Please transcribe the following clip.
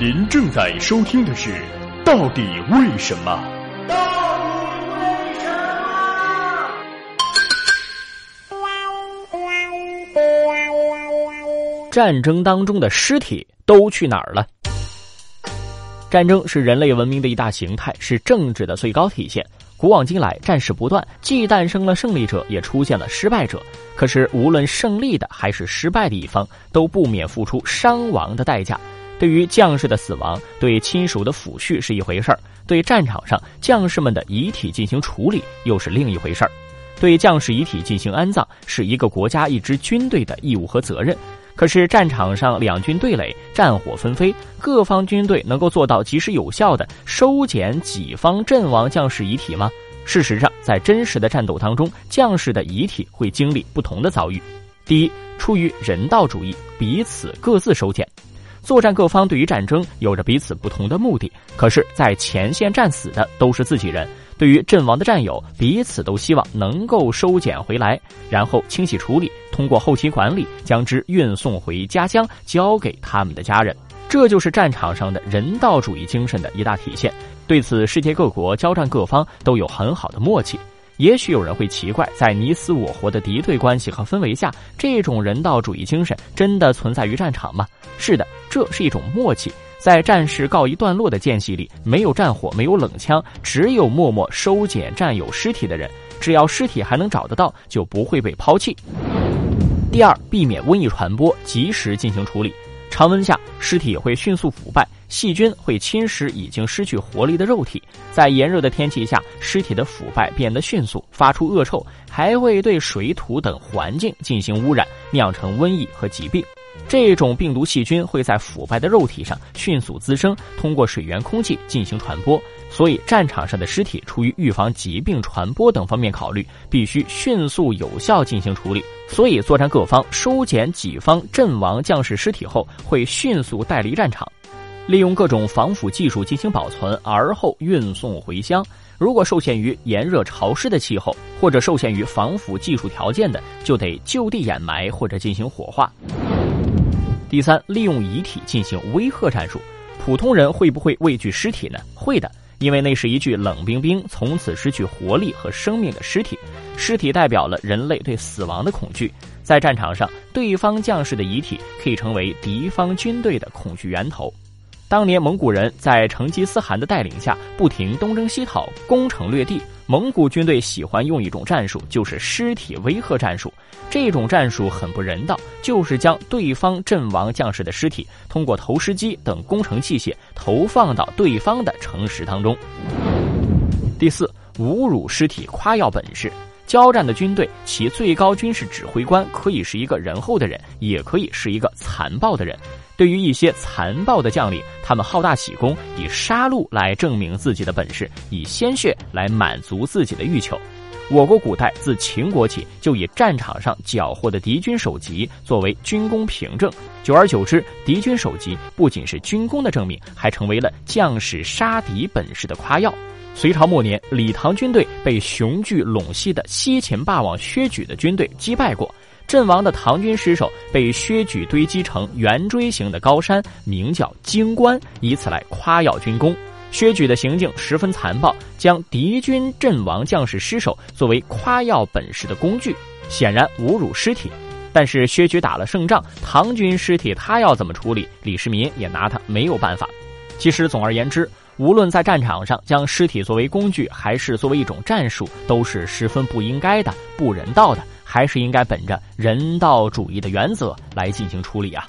您正在收听的是《到底为什么》。战争当中的尸体都去哪儿了？战争是人类文明的一大形态，是政治的最高体现。古往今来，战事不断，既诞生了胜利者，也出现了失败者。可是，无论胜利的还是失败的一方，都不免付出伤亡的代价。对于将士的死亡，对亲属的抚恤是一回事儿；对战场上将士们的遗体进行处理，又是另一回事儿。对将士遗体进行安葬，是一个国家、一支军队的义务和责任。可是战场上两军对垒，战火纷飞，各方军队能够做到及时有效的收捡己方阵亡将士遗体吗？事实上，在真实的战斗当中，将士的遗体会经历不同的遭遇。第一，出于人道主义，彼此各自收捡。作战各方对于战争有着彼此不同的目的，可是，在前线战死的都是自己人。对于阵亡的战友，彼此都希望能够收捡回来，然后清洗处理，通过后期管理将之运送回家乡，交给他们的家人。这就是战场上的人道主义精神的一大体现。对此，世界各国交战各方都有很好的默契。也许有人会奇怪，在你死我活的敌对关系和氛围下，这种人道主义精神真的存在于战场吗？是的，这是一种默契。在战事告一段落的间隙里，没有战火，没有冷枪，只有默默收捡战友尸体的人。只要尸体还能找得到，就不会被抛弃。第二，避免瘟疫传播，及时进行处理。常温下，尸体会迅速腐败，细菌会侵蚀已经失去活力的肉体。在炎热的天气下，尸体的腐败变得迅速，发出恶臭，还会对水土等环境进行污染，酿成瘟疫和疾病。这种病毒细菌会在腐败的肉体上迅速滋生，通过水源、空气进行传播。所以，战场上的尸体出于预防疾病传播等方面考虑，必须迅速有效进行处理。所以，作战各方收捡己方阵亡将士尸体后，会迅速带离战场，利用各种防腐技术进行保存，而后运送回乡。如果受限于炎热潮湿的气候，或者受限于防腐技术条件的，就得就地掩埋或者进行火化。第三，利用遗体进行威吓战术。普通人会不会畏惧尸体呢？会的，因为那是一具冷冰冰、从此失去活力和生命的尸体。尸体代表了人类对死亡的恐惧。在战场上，对方将士的遗体可以成为敌方军队的恐惧源头。当年蒙古人在成吉思汗的带领下，不停东征西讨，攻城略地。蒙古军队喜欢用一种战术，就是尸体威吓战术。这种战术很不人道，就是将对方阵亡将士的尸体通过投石机等工程器械投放到对方的城池当中。第四，侮辱尸体，夸耀本事。交战的军队，其最高军事指挥官可以是一个仁厚的人，也可以是一个残暴的人。对于一些残暴的将领，他们好大喜功，以杀戮来证明自己的本事，以鲜血来满足自己的欲求。我国古代自秦国起，就以战场上缴获的敌军首级作为军功凭证。久而久之，敌军首级不仅是军功的证明，还成为了将士杀敌本事的夸耀。隋朝末年，李唐军队被雄踞陇西的西秦霸王薛举的军队击败过。阵亡的唐军尸首被薛举堆积成圆锥形的高山，名叫京关，以此来夸耀军功。薛举的行径十分残暴，将敌军阵亡将士尸首作为夸耀本事的工具，显然侮辱尸体。但是薛举打了胜仗，唐军尸体他要怎么处理，李世民也拿他没有办法。其实，总而言之，无论在战场上将尸体作为工具，还是作为一种战术，都是十分不应该的、不人道的。还是应该本着人道主义的原则来进行处理啊。